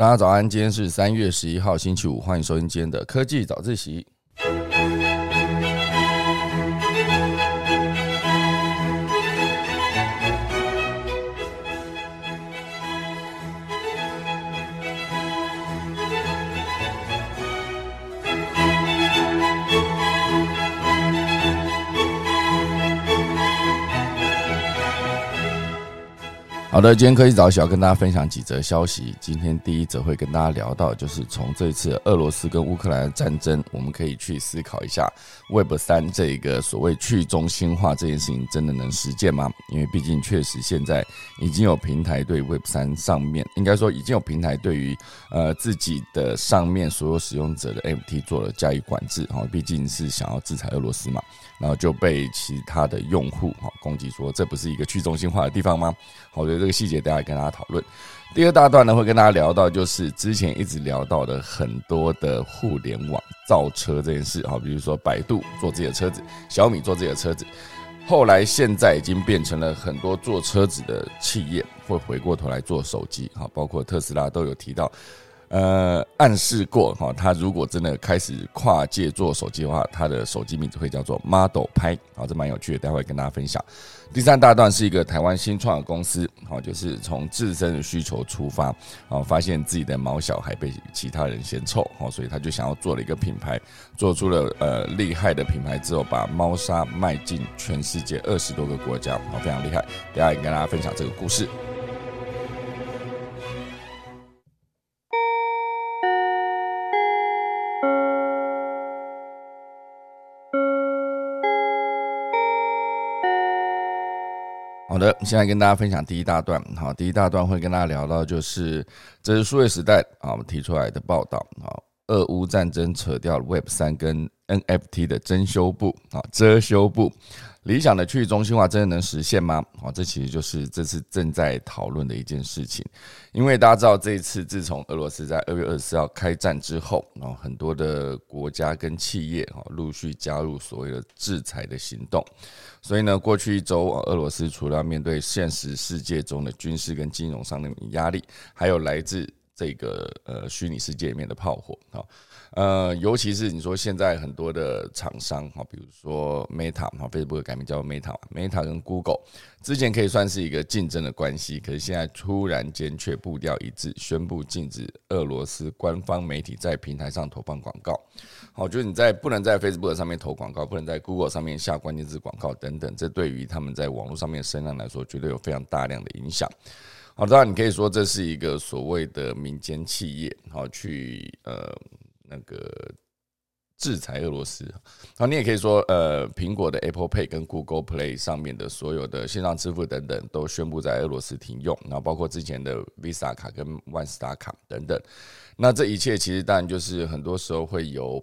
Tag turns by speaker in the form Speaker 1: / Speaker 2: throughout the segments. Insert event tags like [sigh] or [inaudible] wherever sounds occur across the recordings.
Speaker 1: 大家早安，今天是三月十一号星期五，欢迎收听今天的科技早自习。好的，今天科技早小跟大家分享几则消息。今天第一则会跟大家聊到，就是从这次俄罗斯跟乌克兰的战争，我们可以去思考一下 Web 三这个所谓去中心化这件事情，真的能实践吗？因为毕竟确实现在已经有平台对 Web 三上面，应该说已经有平台对于呃自己的上面所有使用者的 MT 做了加以管制。哈，毕竟是想要制裁俄罗斯嘛，然后就被其他的用户哈攻击说，这不是一个去中心化的地方吗？好的。这个细节，大家跟大家讨论。第二大段呢，会跟大家聊到，就是之前一直聊到的很多的互联网造车这件事。哈，比如说百度做自己的车子，小米做自己的车子，后来现在已经变成了很多做车子的企业会回过头来做手机。哈，包括特斯拉都有提到。呃，暗示过哈，他如果真的开始跨界做手机的话，他的手机名字会叫做 Model 拍，好，这蛮有趣的，待会跟大家分享。第三大段是一个台湾新创的公司，好，就是从自身的需求出发，好，发现自己的毛小孩被其他人嫌臭，好，所以他就想要做了一个品牌，做出了呃厉害的品牌之后，把猫砂卖进全世界二十多个国家，好，非常厉害，等下也跟大家分享这个故事。的，现在跟大家分享第一大段。好，第一大段会跟大家聊到，就是这是数位时代啊，我们提出来的报道啊，俄乌战争扯掉了 Web 三跟 NFT 的遮羞布啊，遮羞布。理想的去中心化真的能实现吗？哦，这其实就是这次正在讨论的一件事情。因为大家知道，这一次自从俄罗斯在二月二十四号开战之后，哦，很多的国家跟企业哈陆续加入所谓的制裁的行动。所以呢，过去一周啊，俄罗斯除了面对现实世界中的军事跟金融上的压力，还有来自这个呃虚拟世界里面的炮火啊。呃，尤其是你说现在很多的厂商哈，比如说 Meta 哈，Facebook 改名叫 Meta，Meta 跟 Google 之前可以算是一个竞争的关系，可是现在突然间却步调一致，宣布禁止俄罗斯官方媒体在平台上投放广告。好，就是你在不能在 Facebook 上面投广告，不能在 Google 上面下关键字广告等等，这对于他们在网络上面声量来说，绝对有非常大量的影响。好，当然你可以说这是一个所谓的民间企业，好去呃。那个制裁俄罗斯，好，你也可以说，呃，苹果的 Apple Pay 跟 Google Play 上面的所有的线上支付等等，都宣布在俄罗斯停用，然后包括之前的 Visa 卡跟万斯达卡等等，那这一切其实当然就是很多时候会由。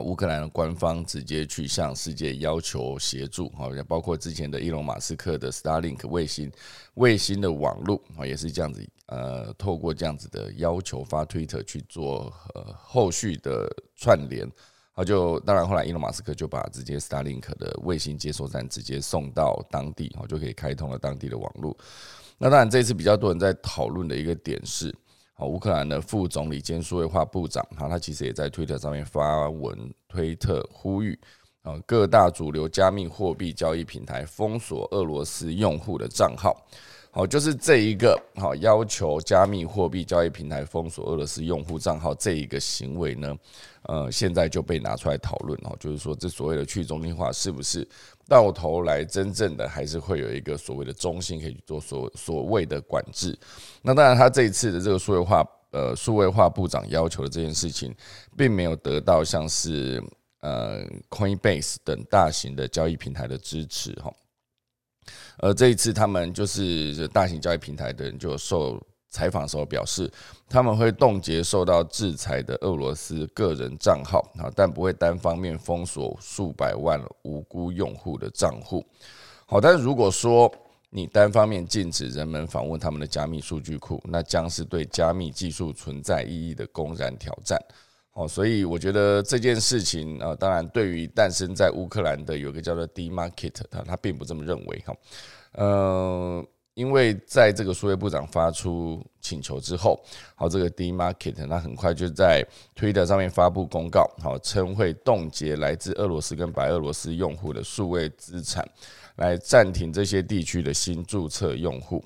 Speaker 1: 乌克兰的官方直接去向世界要求协助，哈，也，包括之前的伊隆马斯克的 Starlink 卫星，卫星的网络啊，也是这样子，呃，透过这样子的要求发 Twitter 去做呃后续的串联，好，就当然后来伊隆马斯克就把直接 Starlink 的卫星接收站直接送到当地，好，就可以开通了当地的网络。那当然这次比较多人在讨论的一个点是。好，乌克兰的副总理兼数位化部长，哈，他其实也在推特上面发文推特呼吁，啊，各大主流加密货币交易平台封锁俄罗斯用户的账号。好，就是这一个好要求加密货币交易平台封锁俄罗斯用户账号这一个行为呢，呃，现在就被拿出来讨论哦，就是说这所谓的去中心化是不是？到头来，真正的还是会有一个所谓的中心可以去做所所谓的管制。那当然，他这一次的这个数位化呃数位化部长要求的这件事情，并没有得到像是呃 Coinbase 等大型的交易平台的支持哈。而这一次，他们就是大型交易平台的人就受。采访时候表示，他们会冻结受到制裁的俄罗斯个人账号，啊，但不会单方面封锁数百万无辜用户的账户。好，但是如果说你单方面禁止人们访问他们的加密数据库，那将是对加密技术存在意义的公然挑战。哦，所以我觉得这件事情啊，当然对于诞生在乌克兰的有个叫做 D Market，他他并不这么认为哈，呃。因为在这个数位部长发出请求之后，好，这个 D Market 它很快就在 Twitter 上面发布公告，好，称会冻结来自俄罗斯跟白俄罗斯用户的数位资产，来暂停这些地区的新注册用户，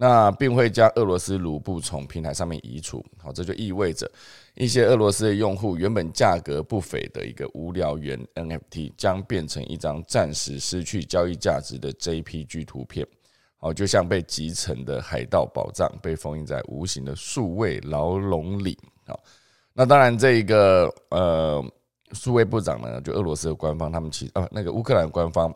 Speaker 1: 那并会将俄罗斯卢布从平台上面移除，好，这就意味着一些俄罗斯的用户原本价格不菲的一个无聊猿 NFT，将变成一张暂时失去交易价值的 JPG 图片。哦，就像被集成的海盗宝藏，被封印在无形的数位牢笼里。好，那当然，这一个呃，数位部长呢，就俄罗斯的官方，他们其啊，那个乌克兰官方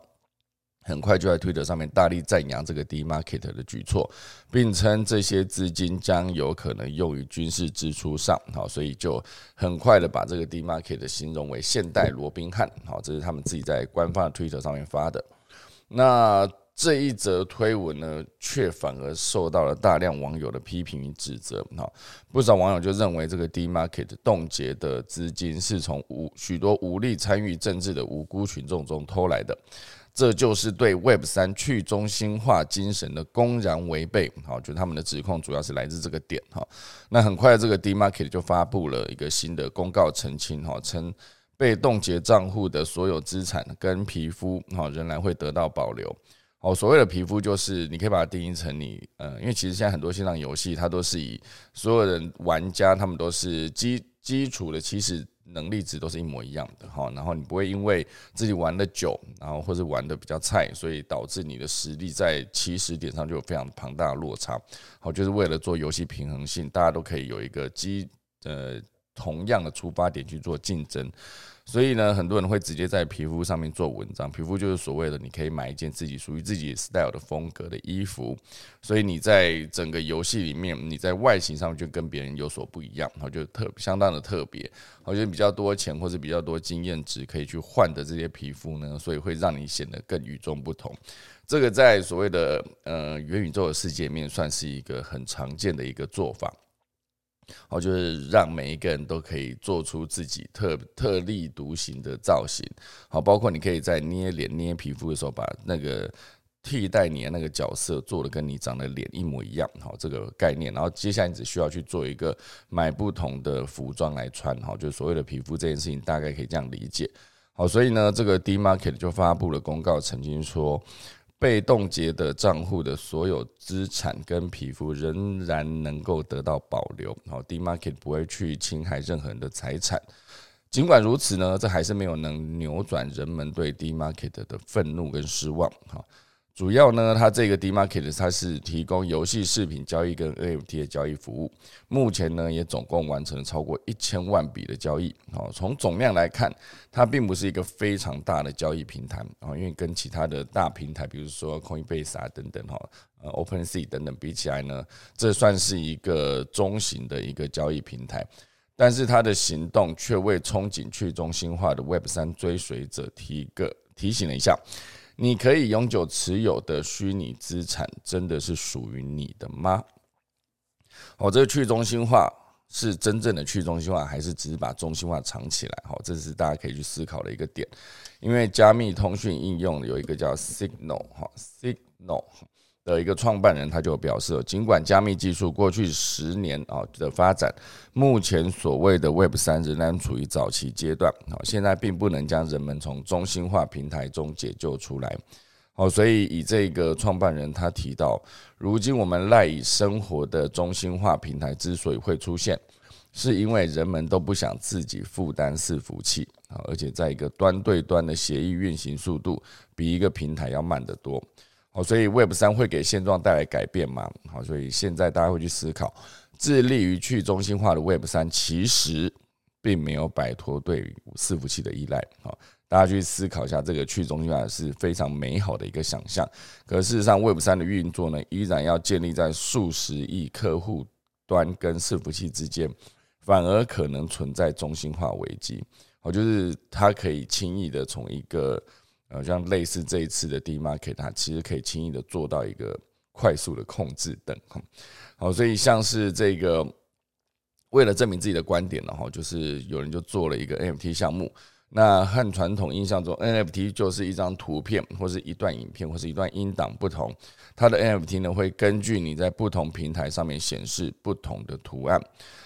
Speaker 1: 很快就在推特上面大力赞扬这个 D Market 的举措，并称这些资金将有可能用于军事支出上。好，所以就很快的把这个 D Market 形容为现代罗宾汉。好，这是他们自己在官方的推特上面发的。那。这一则推文呢，却反而受到了大量网友的批评与指责。哈，不少网友就认为这个 D Market 冻结的资金是从无许多无力参与政治的无辜群众中偷来的，这就是对 Web 三去中心化精神的公然违背。好，就他们的指控主要是来自这个点。哈，那很快这个 D Market 就发布了一个新的公告澄清。哈，称被冻结账户的所有资产跟皮肤，哈，仍然会得到保留。哦，所谓的皮肤就是你可以把它定义成你，呃，因为其实现在很多线上游戏，它都是以所有人玩家，他们都是基基础的起始能力值都是一模一样的哈，然后你不会因为自己玩的久，然后或者玩的比较菜，所以导致你的实力在起始点上就有非常庞大的落差。好，就是为了做游戏平衡性，大家都可以有一个基呃同样的出发点去做竞争。所以呢，很多人会直接在皮肤上面做文章。皮肤就是所谓的，你可以买一件自己属于自己 style 的风格的衣服。所以你在整个游戏里面，你在外形上面就跟别人有所不一样，然后就特相当的特别。我觉得比较多钱或者比较多经验值可以去换的这些皮肤呢，所以会让你显得更与众不同。这个在所谓的呃元宇宙的世界面，算是一个很常见的一个做法。好，就是让每一个人都可以做出自己特特立独行的造型。好，包括你可以在捏脸、捏皮肤的时候，把那个替代你的那个角色做的跟你长的脸一模一样。好，这个概念。然后接下来你只需要去做一个买不同的服装来穿。好，就所谓的皮肤这件事情，大概可以这样理解。好，所以呢，这个 D Market 就发布了公告，曾经说。被冻结的账户的所有资产跟皮肤仍然能够得到保留。好，D Market 不会去侵害任何人的财产。尽管如此呢，这还是没有能扭转人们对 D Market 的愤怒跟失望。好。主要呢，它这个 D Market 它是提供游戏饰品交易跟 NFT 的交易服务。目前呢，也总共完成了超过一千万笔的交易。好，从总量来看，它并不是一个非常大的交易平台啊，因为跟其他的大平台，比如说 Coinbase 啊等等哈，呃 OpenSea 等等比起来呢，这算是一个中型的一个交易平台。但是它的行动却为憧憬去中心化的 Web 三追随者提个提醒了一下。你可以永久持有的虚拟资产，真的是属于你的吗？哦，这个去中心化是真正的去中心化，还是只是把中心化藏起来？好，这是大家可以去思考的一个点。因为加密通讯应用有一个叫 Signal，哈，Signal。的一个创办人，他就表示，尽管加密技术过去十年啊的发展，目前所谓的 Web 三仍然处于早期阶段，好，现在并不能将人们从中心化平台中解救出来，好，所以以这个创办人他提到，如今我们赖以生活的中心化平台之所以会出现，是因为人们都不想自己负担伺服器啊，而且在一个端对端的协议运行速度比一个平台要慢得多。好，所以 Web 三会给现状带来改变吗？好，所以现在大家会去思考，致力于去中心化的 Web 三其实并没有摆脱对伺服器的依赖。好，大家去思考一下，这个去中心化是非常美好的一个想象。可事实上，Web 三的运作呢，依然要建立在数十亿客户端跟伺服器之间，反而可能存在中心化危机。好，就是它可以轻易的从一个呃，像类似这一次的 D market，它其实可以轻易的做到一个快速的控制等，好，所以像是这个为了证明自己的观点，然后就是有人就做了一个 NFT 项目，那和传统印象中 NFT 就是一张图片，或是一段影片，或是一段音档不同，它的 NFT 呢会根据你在不同平台上面显示不同的图案。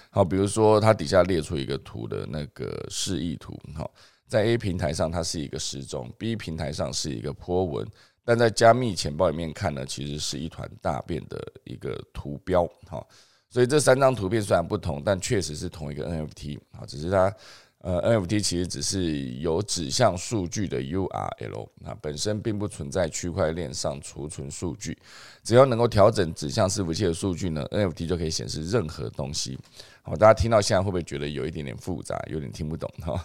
Speaker 1: 好，比如说它底下列出一个图的那个示意图，好，在 A 平台上它是一个时钟，B 平台上是一个波纹，但在加密钱包里面看呢，其实是一团大便的一个图标。好，所以这三张图片虽然不同，但确实是同一个 NFT。啊，只是它。呃，NFT 其实只是有指向数据的 URL，那本身并不存在区块链上储存数据。只要能够调整指向伺服器的数据呢，NFT 就可以显示任何东西。好，大家听到现在会不会觉得有一点点复杂，有点听不懂哈？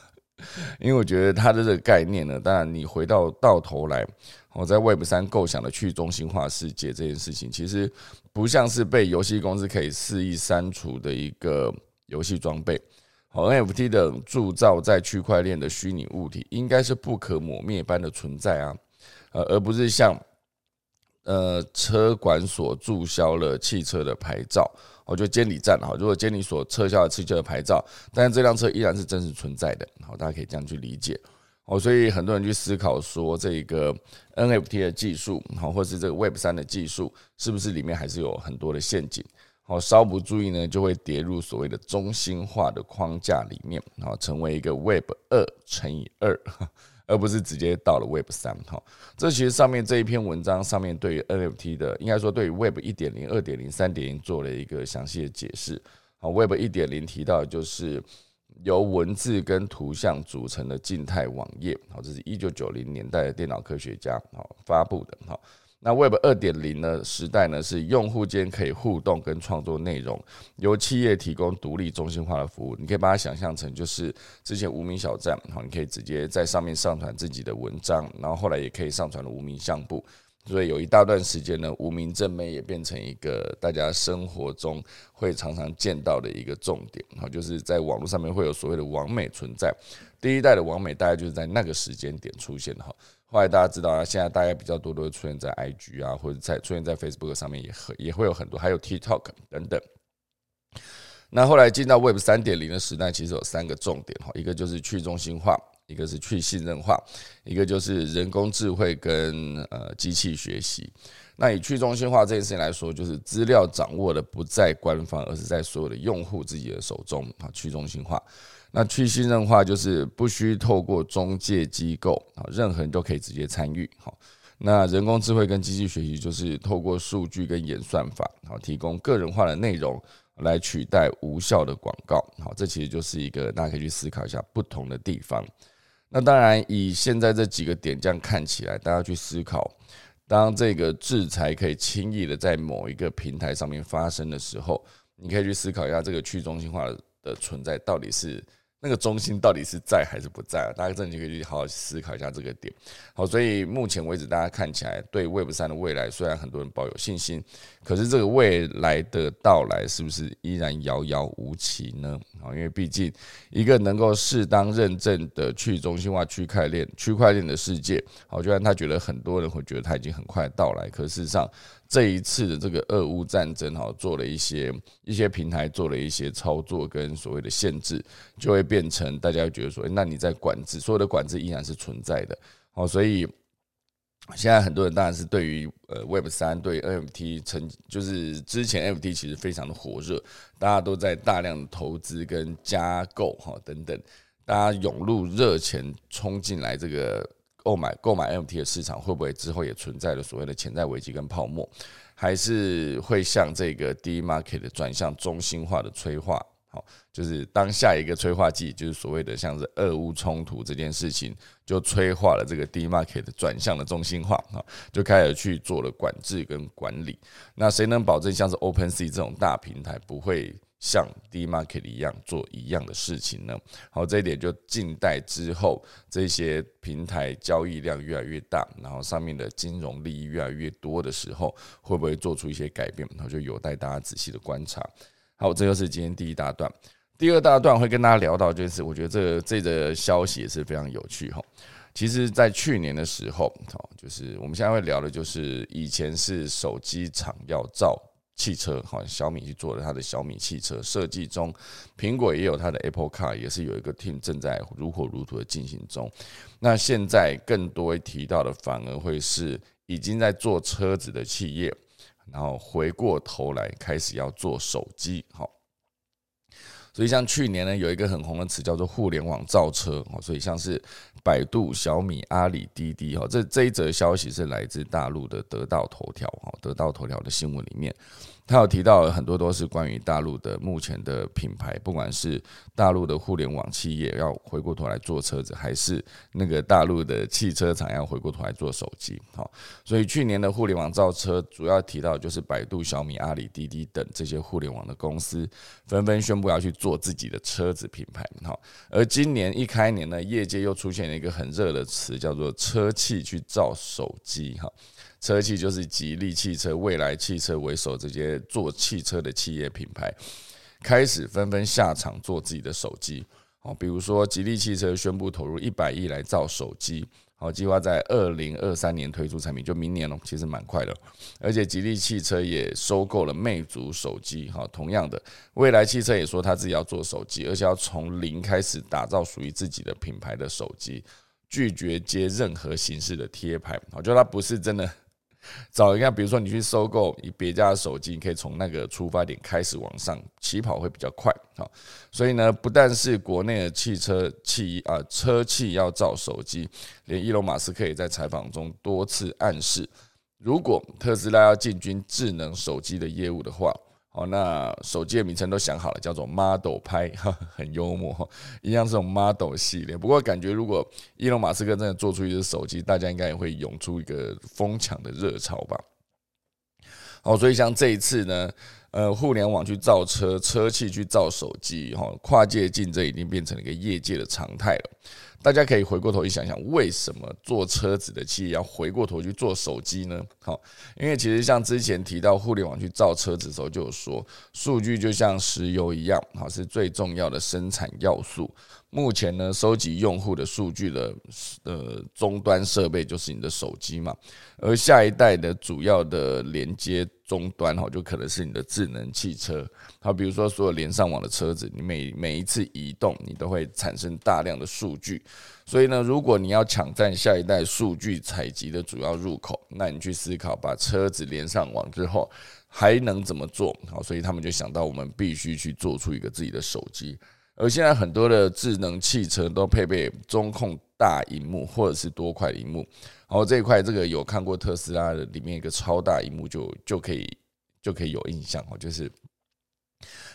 Speaker 1: 因为我觉得它的这个概念呢，当然你回到到头来，我在 Web 三构想的去中心化世界这件事情，其实不像是被游戏公司可以肆意删除的一个游戏装备。好，NFT 的铸造在区块链的虚拟物体，应该是不可磨灭般的存在啊，呃，而不是像呃车管所注销了汽车的牌照，我觉得监理站哈，如果监理所撤销了汽车的牌照，但是这辆车依然是真实存在的，好，大家可以这样去理解。哦，所以很多人去思考说，这个 NFT 的技术，好，或是这个 Web 三的技术，是不是里面还是有很多的陷阱？好，稍不注意呢，就会跌入所谓的中心化的框架里面，好，成为一个 Web 二乘以二，而不是直接到了 Web 三。哈，这其实上面这一篇文章上面对于 NFT 的，应该说对于 Web 一点零、二点零、三点零做了一个详细的解释。好，Web 一点零提到的就是由文字跟图像组成的静态网页。好，这是一九九零年代的电脑科学家好发布的。好。那 Web 二点零呢时代呢是用户间可以互动跟创作内容，由企业提供独立中心化的服务。你可以把它想象成就是之前无名小站，好，你可以直接在上面上传自己的文章，然后后来也可以上传了无名相簿。所以有一大段时间呢，无名正妹也变成一个大家生活中会常常见到的一个重点，好，就是在网络上面会有所谓的网美存在。第一代的网美大概就是在那个时间点出现的哈。后来大家知道啊，现在大概比较多都会出现在 IG 啊，或者在出现在 Facebook 上面，也很也会有很多，还有 TikTok 等等。那后来进到 Web 三点零的时代，其实有三个重点哈，一个就是去中心化，一个是去信任化，一个就是人工智慧跟呃机器学习。那以去中心化这件事情来说，就是资料掌握的不在官方，而是在所有的用户自己的手中啊，去中心化。那去信任化就是不需透过中介机构啊，任何人都可以直接参与。好，那人工智慧跟机器学习就是透过数据跟演算法，好提供个人化的内容来取代无效的广告。好，这其实就是一个大家可以去思考一下不同的地方。那当然，以现在这几个点这样看起来，大家去思考，当这个制裁可以轻易的在某一个平台上面发生的时候，你可以去思考一下这个去中心化的存在到底是。那个中心到底是在还是不在？大家真的可以去好好思考一下这个点。好，所以目前为止，大家看起来对 Web 三的未来，虽然很多人抱有信心，可是这个未来的到来是不是依然遥遥无期呢？啊，因为毕竟一个能够适当认证的去中心化区块链、区块链的世界，好，就算他觉得很多人会觉得他已经很快到来，可事实上。这一次的这个俄乌战争，哈，做了一些一些平台做了一些操作跟所谓的限制，就会变成大家觉得说，那你在管制，所有的管制依然是存在的，好，所以现在很多人当然是对于呃 Web 三对 NFT 成，就是之前 NFT 其实非常的火热，大家都在大量的投资跟加购哈等等，大家涌入热钱冲进来这个。购买购买 NFT 的市场会不会之后也存在了所谓的潜在危机跟泡沫，还是会像这个 D market 的转向中心化的催化？好，就是当下一个催化剂，就是所谓的像是俄乌冲突这件事情，就催化了这个 D market 的转向的中心化，哈，就开始去做了管制跟管理。那谁能保证像是 OpenSea 这种大平台不会？像 D Market 一样做一样的事情呢？好，这一点就近代之后这些平台交易量越来越大，然后上面的金融利益越来越多的时候，会不会做出一些改变？然后就有待大家仔细的观察。好，这就是今天第一大段。第二大段会跟大家聊到，就是我觉得这个这个消息也是非常有趣哈。其实，在去年的时候，好，就是我们现在会聊的，就是以前是手机厂要造。汽车，哈，小米去做了它的小米汽车设计中，苹果也有它的 Apple Car，也是有一个 team 正在如火如荼的进行中。那现在更多提到的，反而会是已经在做车子的企业，然后回过头来开始要做手机，好。所以像去年呢，有一个很红的词叫做“互联网造车”哦，所以像是百度、小米、阿里、滴滴哈，这这一则消息是来自大陆的得到头条哈，得到头条的新闻里面。他有提到很多都是关于大陆的目前的品牌，不管是大陆的互联网企业要回过头来做车子，还是那个大陆的汽车厂要回过头来做手机。好，所以去年的互联网造车主要提到就是百度、小米、阿里、滴滴等这些互联网的公司纷纷宣布要去做自己的车子品牌。好，而今年一开年呢，业界又出现了一个很热的词，叫做车企去造手机。哈。车企就是吉利汽车、未来汽车为首这些做汽车的企业品牌，开始纷纷下场做自己的手机。哦，比如说吉利汽车宣布投入一百亿来造手机，好，计划在二零二三年推出产品，就明年了，其实蛮快的。而且吉利汽车也收购了魅族手机，哈，同样的，未来汽车也说他自己要做手机，而且要从零开始打造属于自己的品牌的手机，拒绝接任何形式的贴牌。我觉得他不是真的。[laughs] 找一个，比如说你去收购以别家的手机，你可以从那个出发点开始往上起跑会比较快啊。所以呢，不但是国内的汽车企啊车企要造手机，连伊隆马斯克也在采访中多次暗示，如果特斯拉要进军智能手机的业务的话。哦，那手机的名称都想好了，叫做 Model 拍，很幽默，一样这种 Model 系列。不过感觉如果伊隆马斯克真的做出一只手机，大家应该也会涌出一个疯抢的热潮吧。好，所以像这一次呢，呃，互联网去造车，车企去造手机，哈，跨界竞争已经变成了一个业界的常态了。大家可以回过头去想想，为什么做车子的企业要回过头去做手机呢？好，因为其实像之前提到互联网去造车子的时候，就有说，数据就像石油一样，好，是最重要的生产要素。目前呢，收集用户的数据的呃终端设备就是你的手机嘛，而下一代的主要的连接终端哈，就可能是你的智能汽车。好，比如说所有连上网的车子，你每每一次移动，你都会产生大量的数据。所以呢，如果你要抢占下一代数据采集的主要入口，那你去思考把车子连上网之后还能怎么做？好，所以他们就想到我们必须去做出一个自己的手机。而现在很多的智能汽车都配备中控大荧幕或者是多块荧幕，然后这一块这个有看过特斯拉的里面一个超大荧幕就就可以就可以有印象哦，就是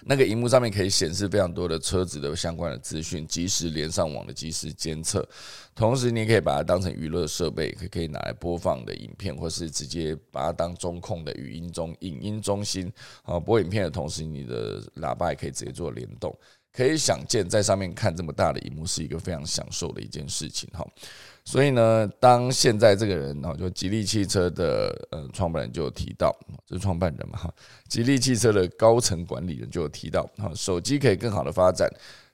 Speaker 1: 那个荧幕上面可以显示非常多的车子的相关的资讯，及时连上网的及时监测，同时你也可以把它当成娱乐设备，可可以拿来播放的影片，或是直接把它当中控的语音中影音中心啊播影片的同时，你的喇叭也可以直接做联动。可以想见，在上面看这么大的荧幕是一个非常享受的一件事情哈。所以呢，当现在这个人哦，就吉利汽车的呃创办人就提到，这是创办人嘛哈，吉利汽车的高层管理人就提到，哈，手机可以更好的发展，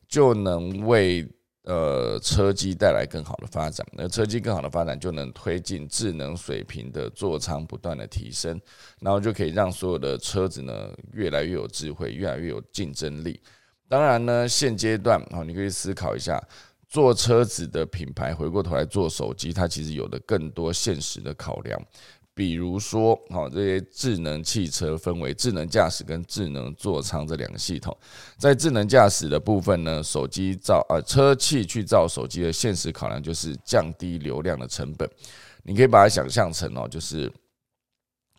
Speaker 1: 就能为呃车机带来更好的发展。那车机更好的发展，就能推进智能水平的座舱不断的提升，然后就可以让所有的车子呢越来越有智慧，越来越有竞争力。当然呢，现阶段啊，你可以思考一下，做车子的品牌回过头来做手机，它其实有的更多现实的考量。比如说，好，这些智能汽车分为智能驾驶跟智能座舱这两个系统。在智能驾驶的部分呢，手机造呃车器去造手机的现实考量就是降低流量的成本。你可以把它想象成哦，就是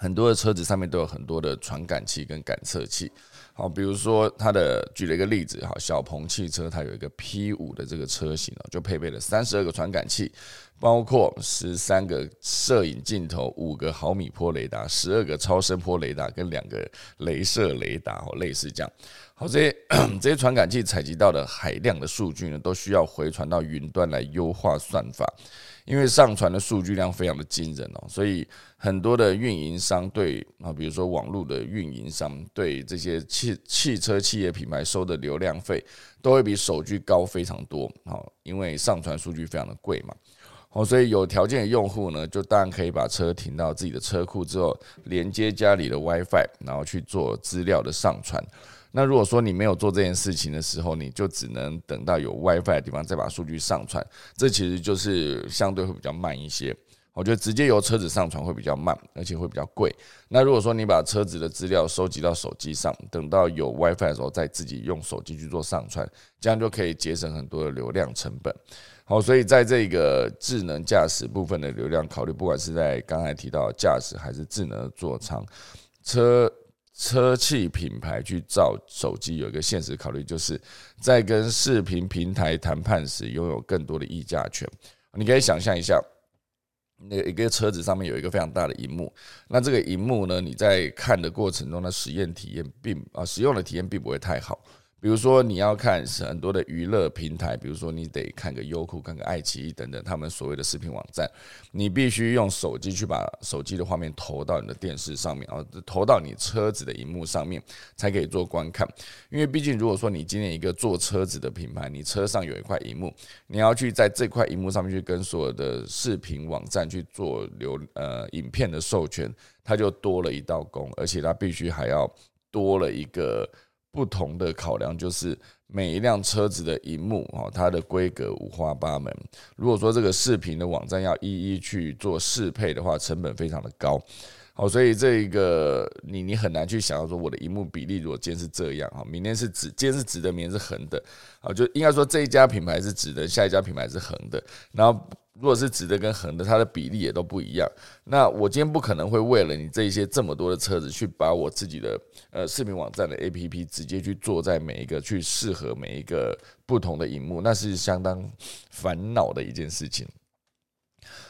Speaker 1: 很多的车子上面都有很多的传感器跟感测器。好，比如说它的举了一个例子，哈，小鹏汽车它有一个 P 五的这个车型哦，就配备了三十二个传感器，包括十三个摄影镜头、五个毫米波雷达、十二个超声波雷达跟两个镭射雷达哦，类似这样。好，这些 [coughs] 这些传感器采集到的海量的数据呢，都需要回传到云端来优化算法。因为上传的数据量非常的惊人哦，所以很多的运营商对啊，比如说网络的运营商对这些汽汽车企业品牌收的流量费，都会比手机高非常多。哦，因为上传数据非常的贵嘛。哦，所以有条件的用户呢，就当然可以把车停到自己的车库之后，连接家里的 WiFi，然后去做资料的上传。那如果说你没有做这件事情的时候，你就只能等到有 WiFi 的地方再把数据上传，这其实就是相对会比较慢一些。我觉得直接由车子上传会比较慢，而且会比较贵。那如果说你把车子的资料收集到手机上，等到有 WiFi 的时候再自己用手机去做上传，这样就可以节省很多的流量成本。好，所以在这个智能驾驶部分的流量考虑，不管是在刚才提到驾驶还是智能座舱，车车企品牌去造手机有一个现实考虑，就是在跟视频平台谈判时拥有更多的议价权。你可以想象一下，那一个车子上面有一个非常大的荧幕，那这个荧幕呢，你在看的过程中的实验体验并啊，使用的体验并不会太好。比如说，你要看很多的娱乐平台，比如说你得看个优酷、看个爱奇艺等等，他们所谓的视频网站，你必须用手机去把手机的画面投到你的电视上面，啊，投到你车子的荧幕上面，才可以做观看。因为毕竟，如果说你今天一个做车子的品牌，你车上有一块荧幕，你要去在这块荧幕上面去跟所有的视频网站去做流呃影片的授权，它就多了一道工，而且它必须还要多了一个。不同的考量就是每一辆车子的荧幕哦，它的规格五花八门。如果说这个视频的网站要一一去做适配的话，成本非常的高。好，所以这一个你你很难去想到说我的荧幕比例如果今天是这样哈，明天是直，今天是直的，明天是横的啊，就应该说这一家品牌是直的，下一家品牌是横的，然后。如果是直的跟横的，它的比例也都不一样。那我今天不可能会为了你这些这么多的车子，去把我自己的呃视频网站的 APP 直接去做在每一个去适合每一个不同的荧幕，那是相当烦恼的一件事情。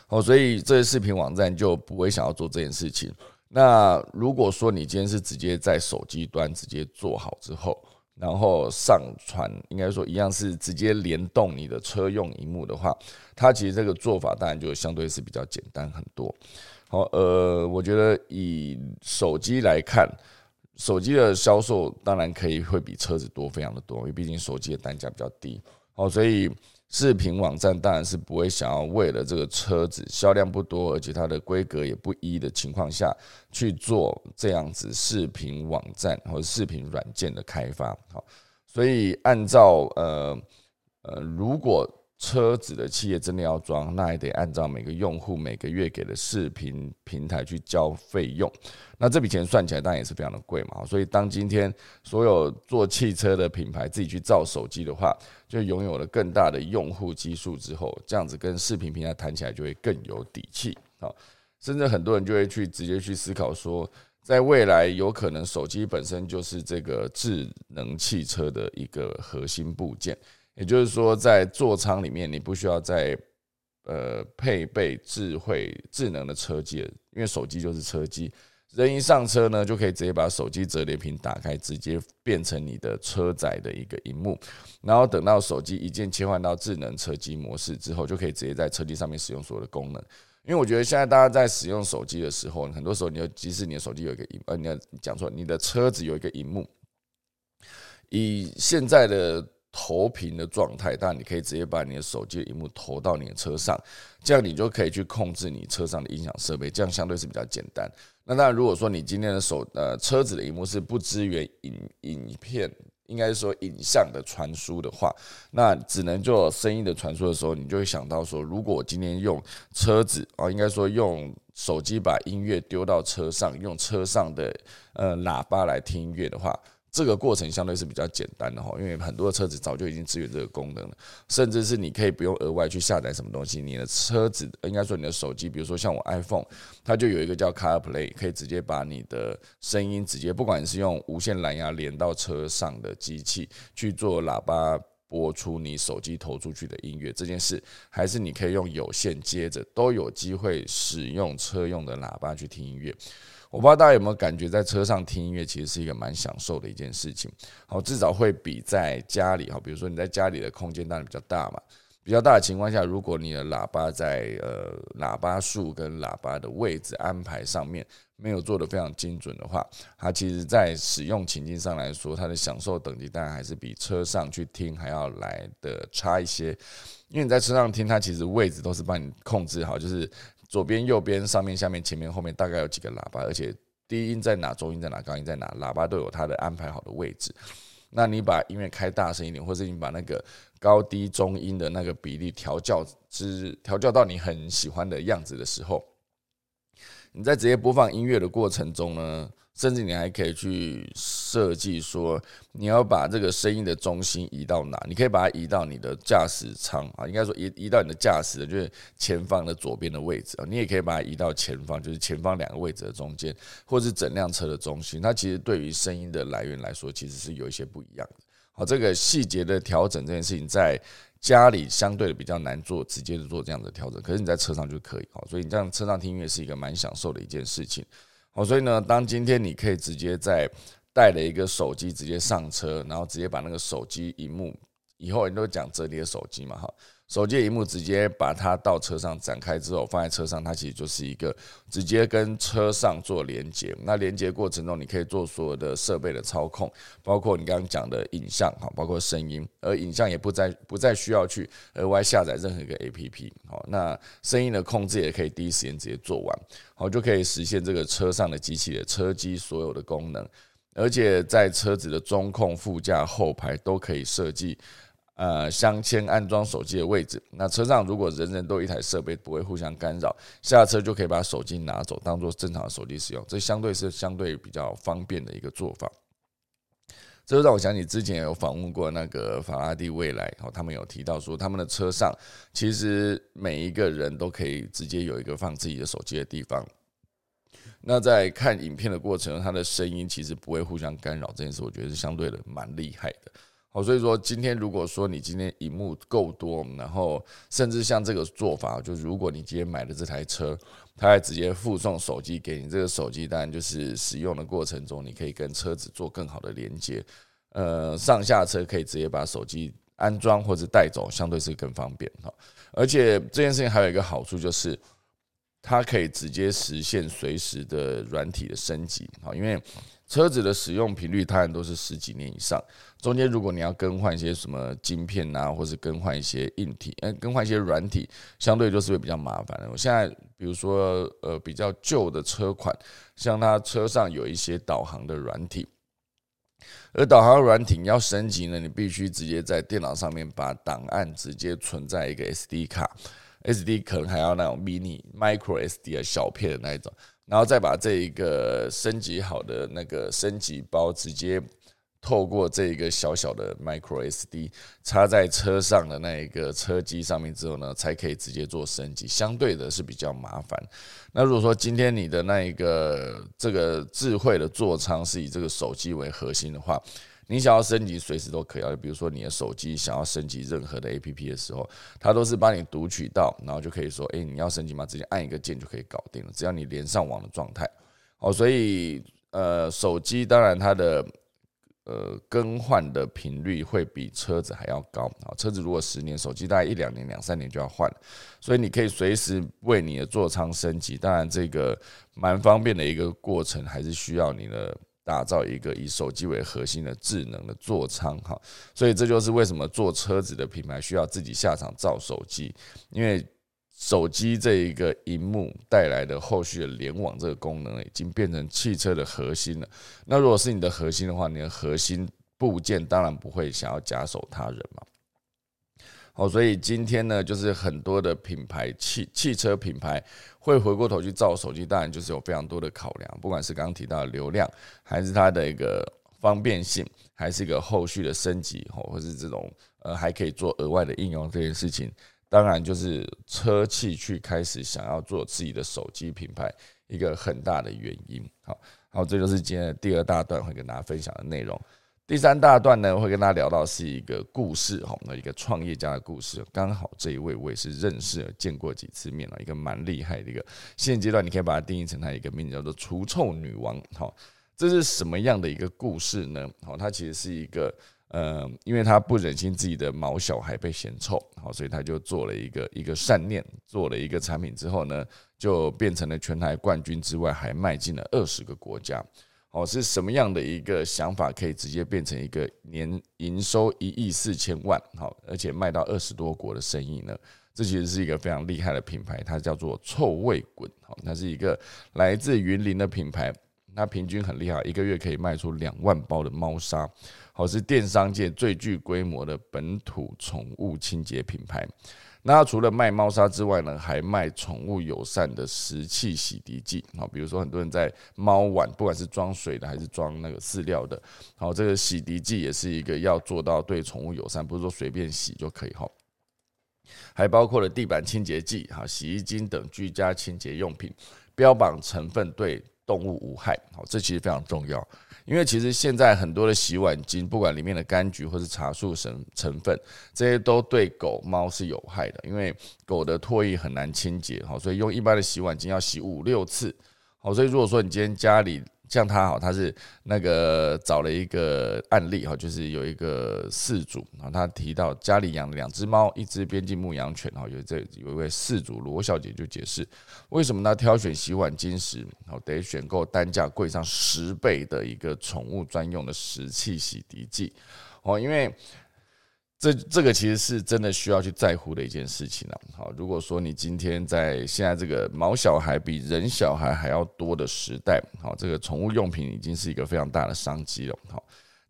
Speaker 1: 哦，所以这些视频网站就不会想要做这件事情。那如果说你今天是直接在手机端直接做好之后，然后上传，应该说一样是直接联动你的车用荧幕的话，它其实这个做法当然就相对是比较简单很多。好，呃，我觉得以手机来看，手机的销售当然可以会比车子多非常的多，因为毕竟手机的单价比较低。好，所以。视频网站当然是不会想要为了这个车子销量不多，而且它的规格也不一的情况下去做这样子视频网站或者视频软件的开发。好，所以按照呃呃，如果车子的企业真的要装，那还得按照每个用户每个月给的视频平台去交费用。那这笔钱算起来当然也是非常的贵嘛。所以当今天所有做汽车的品牌自己去造手机的话，就拥有了更大的用户基数之后，这样子跟视频平台谈起来就会更有底气。好，甚至很多人就会去直接去思考说，在未来有可能手机本身就是这个智能汽车的一个核心部件。也就是说，在座舱里面，你不需要再呃配备智慧智能的车机，因为手机就是车机。人一上车呢，就可以直接把手机折叠屏打开，直接变成你的车载的一个荧幕。然后等到手机一键切换到智能车机模式之后，就可以直接在车机上面使用所有的功能。因为我觉得现在大家在使用手机的时候，很多时候你要即使你的手机有一个荧，呃，你要讲错，你的车子有一个荧幕，以现在的。投屏的状态，但你可以直接把你的手机的荧幕投到你的车上，这样你就可以去控制你车上的音响设备，这样相对是比较简单。那当然，如果说你今天的手呃车子的荧幕是不支援影影片，应该说影像的传输的话，那只能做声音的传输的时候，你就会想到说，如果我今天用车子啊，应该说用手机把音乐丢到车上，用车上的呃喇叭来听音乐的话。这个过程相对是比较简单的哈，因为很多的车子早就已经支援这个功能了，甚至是你可以不用额外去下载什么东西，你的车子应该说你的手机，比如说像我 iPhone，它就有一个叫 CarPlay，可以直接把你的声音直接，不管是用无线蓝牙连到车上的机器去做喇叭播出你手机投出去的音乐这件事，还是你可以用有线接着都有机会使用车用的喇叭去听音乐。我不知道大家有没有感觉，在车上听音乐其实是一个蛮享受的一件事情。好，至少会比在家里哈，比如说你在家里的空间当然比较大嘛，比较大的情况下，如果你的喇叭在呃喇叭数跟喇叭的位置安排上面没有做的非常精准的话，它其实在使用情境上来说，它的享受等级当然还是比车上去听还要来的差一些。因为你在车上听，它其实位置都是帮你控制好，就是左边、右边、上面、下面、前面、后面大概有几个喇叭，而且低音在哪、中音在哪、高音在哪，喇叭都有它的安排好的位置。那你把音乐开大声一点，或者你把那个高低中音的那个比例调教之调教到你很喜欢的样子的时候，你在直接播放音乐的过程中呢？甚至你还可以去设计说，你要把这个声音的中心移到哪？你可以把它移到你的驾驶舱啊，应该说移移到你的驾驶的，就是前方的左边的位置啊。你也可以把它移到前方，就是前方两个位置的中间，或是整辆车的中心。它其实对于声音的来源来说，其实是有一些不一样的。好，这个细节的调整这件事情，在家里相对的比较难做，直接的做这样的调整。可是你在车上就可以好，所以你这样车上听音乐是一个蛮享受的一件事情。哦，所以呢，当今天你可以直接在带了一个手机直接上车，然后直接把那个手机荧幕，以后人都讲折叠手机嘛，哈。手机荧幕直接把它到车上展开之后，放在车上，它其实就是一个直接跟车上做连接。那连接过程中，你可以做所有的设备的操控，包括你刚刚讲的影像，哈，包括声音，而影像也不再不再需要去额外下载任何一个 APP，好，那声音的控制也可以第一时间直接做完，好，就可以实现这个车上的机器的车机所有的功能，而且在车子的中控、副驾、后排都可以设计。呃，镶嵌安装手机的位置。那车上如果人人都一台设备，不会互相干扰，下车就可以把手机拿走，当做正常的手机使用。这相对是相对比较方便的一个做法。这就让我想起之前有访问过那个法拉第未来，哦，他们有提到说，他们的车上其实每一个人都可以直接有一个放自己的手机的地方。那在看影片的过程中，它的声音其实不会互相干扰，这件事我觉得是相对的蛮厉害的。好，所以说今天如果说你今天荧幕够多，然后甚至像这个做法，就如果你今天买的这台车，它还直接附送手机给你，这个手机当然就是使用的过程中，你可以跟车子做更好的连接，呃，上下车可以直接把手机安装或者带走，相对是更方便哈。而且这件事情还有一个好处就是，它可以直接实现随时的软体的升级哈，因为。车子的使用频率，当然都是十几年以上。中间如果你要更换一些什么晶片啊，或是更换一些硬体，呃，更换一些软体，相对就是会比较麻烦的。我现在比如说，呃，比较旧的车款，像它车上有一些导航的软体，而导航软体要升级呢，你必须直接在电脑上面把档案直接存在一个 SD 卡，SD 可能还要那种 mini micro SD 的小片的那一种。然后再把这一个升级好的那个升级包，直接透过这一个小小的 micro SD 插在车上的那一个车机上面之后呢，才可以直接做升级，相对的是比较麻烦。那如果说今天你的那一个这个智慧的座舱是以这个手机为核心的话，你想要升级，随时都可以啊。比如说你的手机想要升级任何的 A P P 的时候，它都是帮你读取到，然后就可以说，哎，你要升级吗？直接按一个键就可以搞定了。只要你连上网的状态，哦，所以呃，手机当然它的呃更换的频率会比车子还要高啊。车子如果十年，手机大概一两年、两三年就要换，所以你可以随时为你的座舱升级。当然，这个蛮方便的一个过程，还是需要你的。打造一个以手机为核心的智能的座舱，哈，所以这就是为什么做车子的品牌需要自己下场造手机，因为手机这一个荧幕带来的后续的联网这个功能已经变成汽车的核心了。那如果是你的核心的话，你的核心部件当然不会想要假手他人嘛。好，所以今天呢，就是很多的品牌汽汽车品牌会回过头去造手机，当然就是有非常多的考量，不管是刚刚提到的流量，还是它的一个方便性，还是一个后续的升级，或或是这种呃还可以做额外的应用这件事情，当然就是车企去开始想要做自己的手机品牌一个很大的原因。好，好，这就是今天的第二大段会跟大家分享的内容。第三大段呢，会跟大家聊到是一个故事哈，那一个创业家的故事。刚好这一位我也是认识、见过几次面了，一个蛮厉害的一个。现阶段你可以把它定义成它一个名字叫做“除臭女王”哈。这是什么样的一个故事呢？好，它其实是一个呃，因为他不忍心自己的毛小孩被嫌臭，好，所以他就做了一个一个善念，做了一个产品之后呢，就变成了全台冠军之外，还卖进了二十个国家。哦，是什么样的一个想法可以直接变成一个年营收一亿四千万？好，而且卖到二十多国的生意呢？这其实是一个非常厉害的品牌，它叫做臭味滚。好，它是一个来自云林的品牌，那平均很厉害，一个月可以卖出两万包的猫砂。好，是电商界最具规模的本土宠物清洁品牌。那除了卖猫砂之外呢，还卖宠物友善的食器洗涤剂啊，比如说很多人在猫碗，不管是装水的还是装那个饲料的，好，这个洗涤剂也是一个要做到对宠物友善，不是说随便洗就可以哈。还包括了地板清洁剂、哈洗衣精等居家清洁用品，标榜成分对动物无害，好，这其实非常重要。因为其实现在很多的洗碗巾，不管里面的柑橘或是茶树成成分，这些都对狗猫是有害的。因为狗的唾液很难清洁，好，所以用一般的洗碗巾要洗五六次，好，所以如果说你今天家里，像他哈，他是那个找了一个案例哈，就是有一个事主啊，他提到家里养两只猫，一只边境牧羊犬哈，有这有一位事主罗小姐就解释，为什么他挑选洗碗巾时，哦得选购单价贵上十倍的一个宠物专用的食器洗涤剂哦，因为。这这个其实是真的需要去在乎的一件事情了。好，如果说你今天在现在这个毛小孩比人小孩还要多的时代，好，这个宠物用品已经是一个非常大的商机了。好，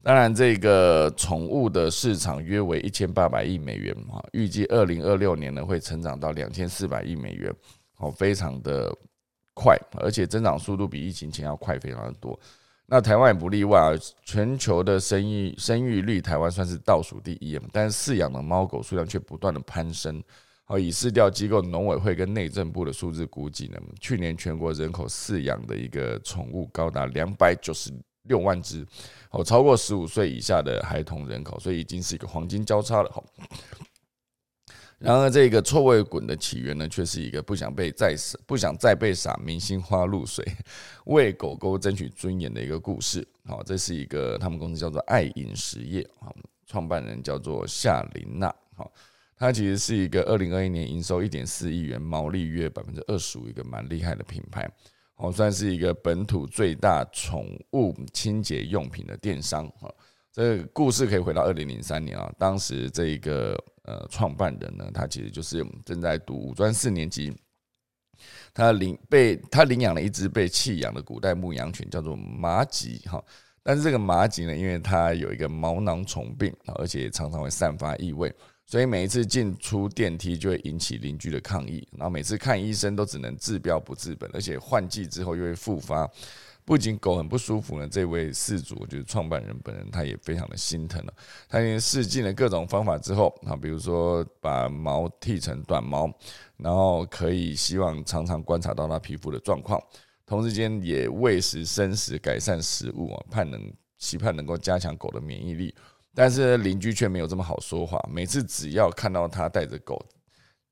Speaker 1: 当然这个宠物的市场约为一千八百亿美元，哈，预计二零二六年呢会成长到两千四百亿美元，好，非常的快，而且增长速度比疫情前要快非常的多。那台湾也不例外啊，全球的生育生育率，台湾算是倒数第一，但是饲养的猫狗数量却不断的攀升。好，以市调机构农委会跟内政部的数字估计呢，去年全国人口饲养的一个宠物高达两百九十六万只，哦，超过十五岁以下的孩童人口，所以已经是一个黄金交叉了。好。然而，这个臭味滚的起源呢，却是一个不想被再撒、不想再被撒明星花露水，为狗狗争取尊严的一个故事。好，这是一个他们公司叫做爱饮食业，好，创办人叫做夏琳娜，好，它其实是一个二零二一年营收一点四亿元，毛利约百分之二十五，一个蛮厉害的品牌，好，算是一个本土最大宠物清洁用品的电商。好，这个故事可以回到二零零三年啊，当时这个。呃，创办人呢，他其实就是正在读五专四年级，他领被他领养了一只被弃养的古代牧羊犬，叫做麻吉哈。但是这个麻吉呢，因为它有一个毛囊虫病，而且常常会散发异味，所以每一次进出电梯就会引起邻居的抗议。然后每次看医生都只能治标不治本，而且换季之后又会复发。不仅狗很不舒服呢，这位事主就是创办人本人，他也非常的心疼了。他已经试尽了各种方法之后，啊，比如说把毛剃成短毛，然后可以希望常常观察到他皮肤的状况，同时间也喂食生食，改善食物啊，盼能期盼能够加强狗的免疫力。但是邻居却没有这么好说话，每次只要看到他带着狗。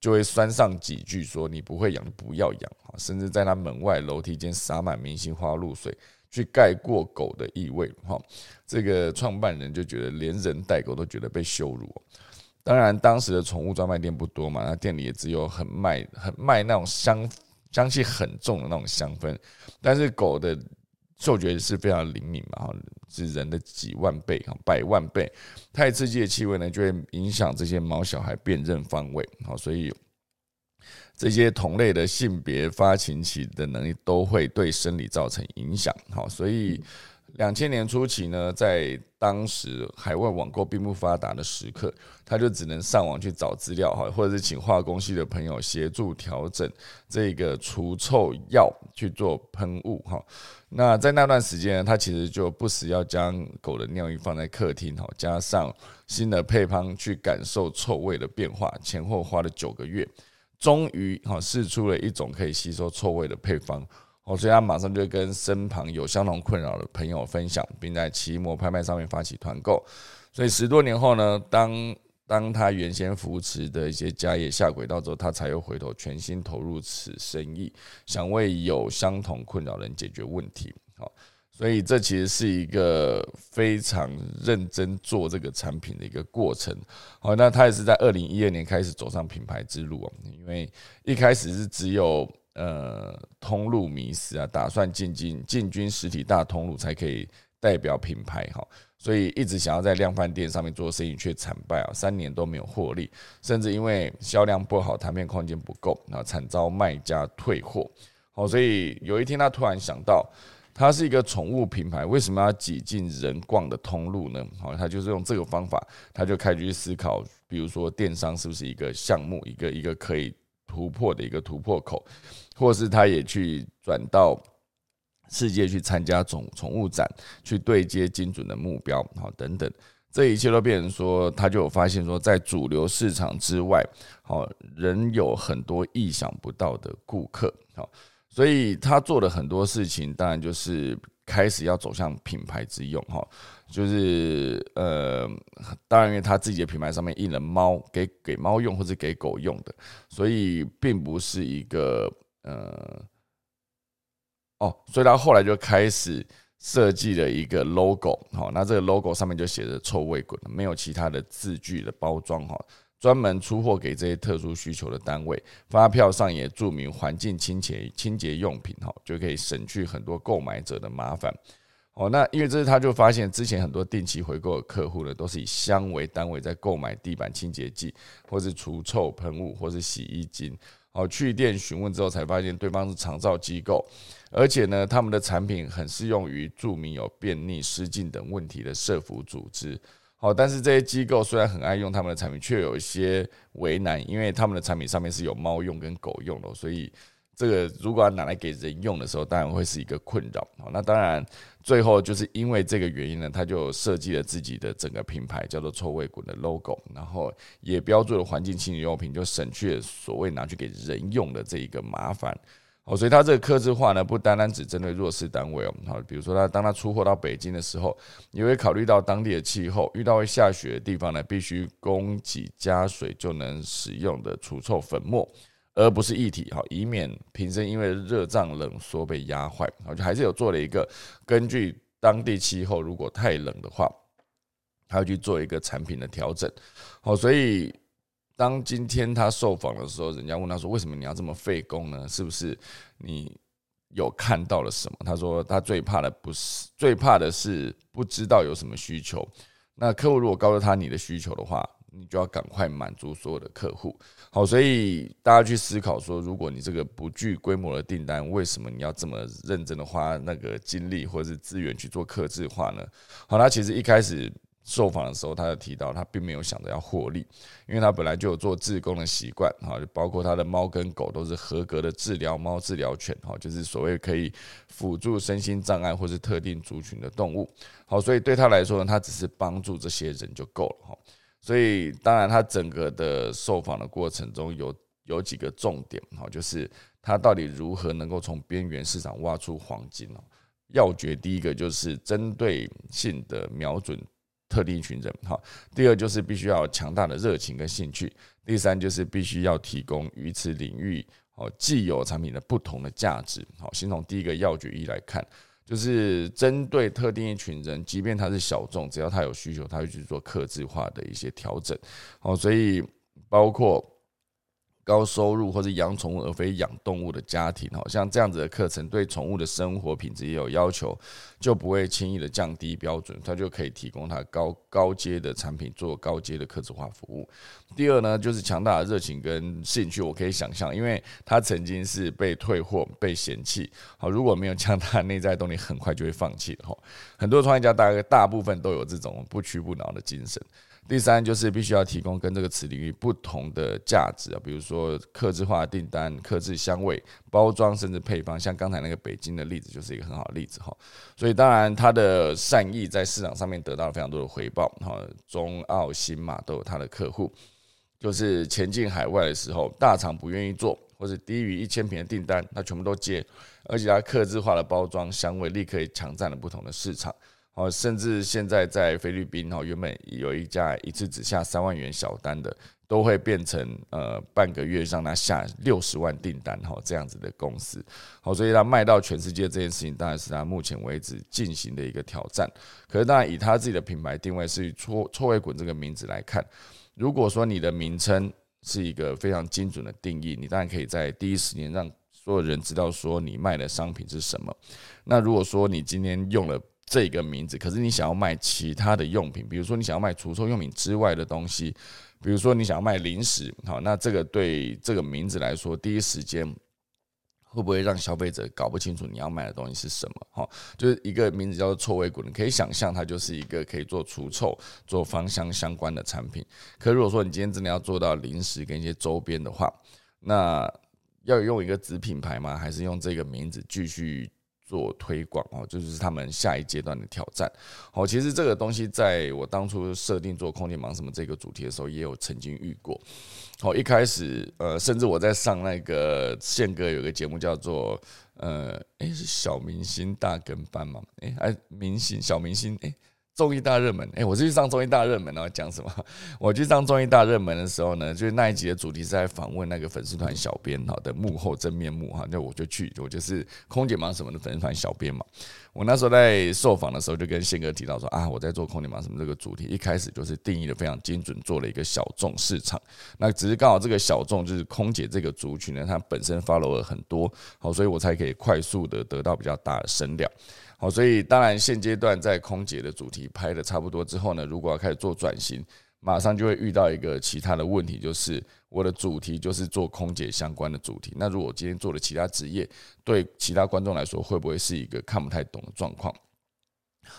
Speaker 1: 就会酸上几句，说你不会养不要养啊，甚至在他门外楼梯间洒满明星花露水，去盖过狗的异味哈。这个创办人就觉得连人带狗都觉得被羞辱。当然，当时的宠物专卖店不多嘛，那店里也只有很卖很卖那种香香气很重的那种香氛，但是狗的。嗅觉是非常灵敏嘛，哈，是人的几万倍、百万倍。太刺激的气味呢，就会影响这些毛小孩辨认方位，好，所以这些同类的性别发情期的能力都会对生理造成影响，好，所以。两千年初期呢，在当时海外网购并不发达的时刻，他就只能上网去找资料哈，或者是请化工系的朋友协助调整这个除臭药去做喷雾哈。那在那段时间，他其实就不时要将狗的尿液放在客厅哈，加上新的配方去感受臭味的变化，前后花了九个月，终于哈试出了一种可以吸收臭味的配方。哦，所以他马上就跟身旁有相同困扰的朋友分享，并在奇摩拍卖上面发起团购。所以十多年后呢，当当他原先扶持的一些家业下轨道之后，他才又回头全心投入此生意，想为有相同困扰人解决问题。好，所以这其实是一个非常认真做这个产品的一个过程。好，那他也是在二零一二年开始走上品牌之路啊，因为一开始是只有呃通路迷失啊，打算进军进军实体大通路才可以代表品牌哈，所以一直想要在量贩店上面做生意却惨败啊，三年都没有获利，甚至因为销量不好，台面空间不够，那惨遭卖家退货。好，所以有一天他突然想到。它是一个宠物品牌，为什么要挤进人逛的通路呢？好，他就是用这个方法，他就开始去思考，比如说电商是不是一个项目，一个一个可以突破的一个突破口，或是他也去转到世界去参加宠宠物展，去对接精准的目标，好等等，这一切都变成说，他就有发现说，在主流市场之外，好，仍有很多意想不到的顾客，好。所以他做了很多事情，当然就是开始要走向品牌之用哈，就是呃，当然因为他自己的品牌上面印了猫，给给猫用或者给狗用的，所以并不是一个呃，哦，所以他后来就开始设计了一个 logo，好，那这个 logo 上面就写着“臭味滚”，没有其他的字句的包装哈。专门出货给这些特殊需求的单位，发票上也注明环境清洁清洁用品，哈，就可以省去很多购买者的麻烦。哦，那因为这是他就发现之前很多定期回购的客户呢，都是以香为单位在购买地板清洁剂，或是除臭喷雾，或是洗衣精。哦，去店询问之后才发现对方是长照机构，而且呢，他们的产品很适用于注明有便秘、失禁等问题的社服组织。好，但是这些机构虽然很爱用他们的产品，却有一些为难，因为他们的产品上面是有猫用跟狗用的，所以这个如果要拿来给人用的时候，当然会是一个困扰。那当然最后就是因为这个原因呢，他就设计了自己的整个品牌，叫做臭味滚的 logo，然后也标注了环境清洁用品，就省去了所谓拿去给人用的这一个麻烦。哦，所以它这个刻字化呢，不单单只针对弱势单位哦。好，比如说它当他出货到北京的时候，也会考虑到当地的气候，遇到会下雪的地方呢，必须供给加水就能使用的除臭粉末，而不是液体。好，以免瓶身因为热胀冷缩被压坏。好，就还是有做了一个根据当地气候，如果太冷的话，他要去做一个产品的调整。好，所以。当今天他受访的时候，人家问他说：“为什么你要这么费工呢？是不是你有看到了什么？”他说：“他最怕的不是最怕的是不知道有什么需求。那客户如果告诉他你的需求的话，你就要赶快满足所有的客户。好，所以大家去思考说，如果你这个不具规模的订单，为什么你要这么认真的花那个精力或者是资源去做客制化呢？好，他其实一开始。受访的时候，他就提到他并没有想着要获利，因为他本来就有做志工的习惯，哈，就包括他的猫跟狗都是合格的治疗猫、治疗犬，哈，就是所谓可以辅助身心障碍或是特定族群的动物，好，所以对他来说呢，他只是帮助这些人就够了，哈，所以当然他整个的受访的过程中有有几个重点，哈，就是他到底如何能够从边缘市场挖出黄金哦，要诀第一个就是针对性的瞄准。特定一群人，哈。第二就是必须要强大的热情跟兴趣。第三就是必须要提供于此领域哦既有产品的不同的价值。好，先从第一个要诀一来看，就是针对特定一群人，即便他是小众，只要他有需求，他会去做克制化的一些调整。好，所以包括。高收入或者养宠物而非养动物的家庭，好像这样子的课程对宠物的生活品质也有要求，就不会轻易的降低标准，它就可以提供它高高阶的产品做高阶的客制化服务。第二呢，就是强大的热情跟兴趣，我可以想象，因为他曾经是被退货、被嫌弃，好，如果没有强大的内在动力，很快就会放弃的哈。很多创业家大概大部分都有这种不屈不挠的精神。第三就是必须要提供跟这个词领域不同的价值啊，比如说刻字化订单、刻字香味、包装，甚至配方。像刚才那个北京的例子就是一个很好的例子哈。所以当然他的善意在市场上面得到了非常多的回报哈。中澳新马都有他的客户，就是前进海外的时候，大厂不愿意做，或者低于一千瓶的订单，他全部都接，而且他刻字化的包装香味立刻抢占了不同的市场。哦，甚至现在在菲律宾哦，原本有一家一次只下三万元小单的，都会变成呃半个月让他下六十万订单哈这样子的公司，好，所以他卖到全世界这件事情当然是他目前为止进行的一个挑战。可是当然以他自己的品牌定位是错错位滚这个名字来看，如果说你的名称是一个非常精准的定义，你当然可以在第一时间让所有人知道说你卖的商品是什么。那如果说你今天用了这个名字，可是你想要卖其他的用品，比如说你想要卖除臭用品之外的东西。比如说你想要卖零食，好，那这个对这个名字来说，第一时间会不会让消费者搞不清楚你要卖的东西是什么？哈，就是一个名字叫做臭味滚，你可以想象它就是一个可以做除臭、做芳香相关的产品。可如果说你今天真的要做到零食跟一些周边的话，那要用一个子品牌吗？还是用这个名字继续？做推广哦，就是他们下一阶段的挑战。好，其实这个东西在我当初设定做空间忙什么这个主题的时候，也有曾经遇过。好，一开始呃，甚至我在上那个宪哥有个节目叫做呃，诶，是小明星大跟班吗？诶，哎，明星小明星诶。综艺大热门，哎，我是去上综艺大热门，然后讲什么？[laughs] 我去上综艺大热门的时候呢，就是那一集的主题是在访问那个粉丝团小编哈的幕后真面目哈，那我就去，我就是空姐忙什么的粉丝团小编嘛。我那时候在受访的时候，就跟宪哥提到说啊，我在做空姐忙什么这个主题，一开始就是定义的非常精准，做了一个小众市场。那只是刚好这个小众就是空姐这个族群呢，它本身 follow 了很多，好，所以我才可以快速的得到比较大的声量。好，所以当然现阶段在空姐的主题拍的差不多之后呢，如果要开始做转型，马上就会遇到一个其他的问题，就是我的主题就是做空姐相关的主题。那如果我今天做了其他职业，对其他观众来说会不会是一个看不太懂的状况？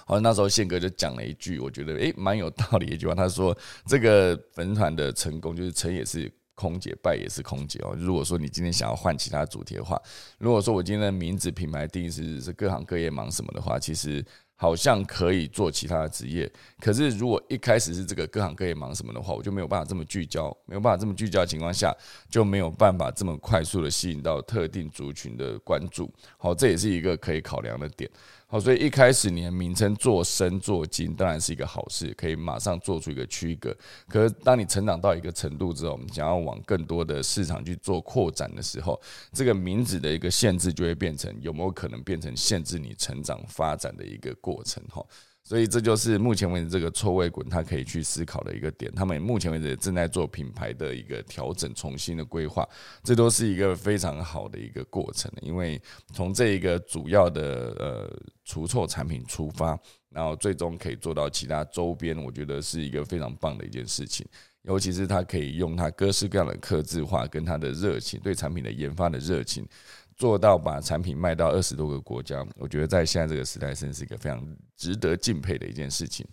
Speaker 1: 好，那时候宪哥就讲了一句，我觉得诶蛮有道理一句话，他说这个粉团的成功就是成也是。空姐败也是空姐哦。如果说你今天想要换其他主题的话，如果说我今天的名字品牌定义是是各行各业忙什么的话，其实好像可以做其他的职业。可是如果一开始是这个各行各业忙什么的话，我就没有办法这么聚焦，没有办法这么聚焦的情况下，就没有办法这么快速的吸引到特定族群的关注。好，这也是一个可以考量的点。好，所以一开始你的名称做深做精，当然是一个好事，可以马上做出一个区隔。可是当你成长到一个程度之后，我们想要往更多的市场去做扩展的时候，这个名字的一个限制就会变成有没有可能变成限制你成长发展的一个过程？哈。所以这就是目前为止这个臭味滚，它可以去思考的一个点。他们目前为止正在做品牌的一个调整、重新的规划，这都是一个非常好的一个过程。因为从这一个主要的呃除臭产品出发，然后最终可以做到其他周边，我觉得是一个非常棒的一件事情。尤其是它可以用它各式各样的刻字化跟它的热情，对产品的研发的热情。做到把产品卖到二十多个国家，我觉得在现在这个时代，真是一个非常值得敬佩的一件事情。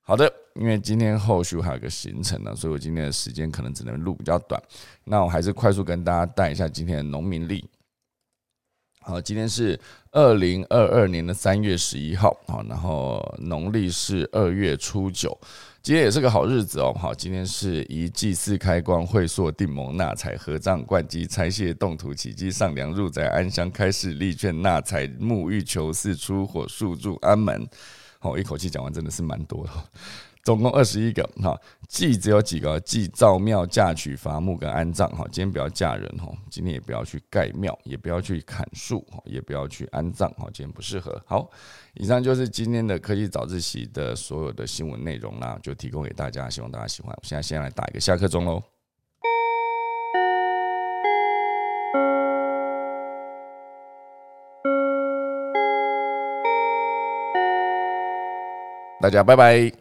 Speaker 1: 好的，因为今天后续还有个行程呢，所以我今天的时间可能只能录比较短。那我还是快速跟大家带一下今天的农民历。好，今天是二零二二年的三月十一号，好，然后农历是二月初九。今天也是个好日子哦，好，今天是一祭祀开光会所定盟纳财合葬灌机拆卸动土起基上梁入宅安乡开市立券纳财沐浴求嗣出火速住安门。好，一口气讲完真的是蛮多的。总共二十一个哈，祭只有几个，祭造庙、嫁娶、伐木跟安葬哈。今天不要嫁人哈，今天也不要去盖庙，也不要去砍树哈，也不要去安葬哈，今天不适合。好，以上就是今天的科技早自习的所有的新闻内容啦，就提供给大家，希望大家喜欢。我现在先来打一个下课钟喽，大家拜拜。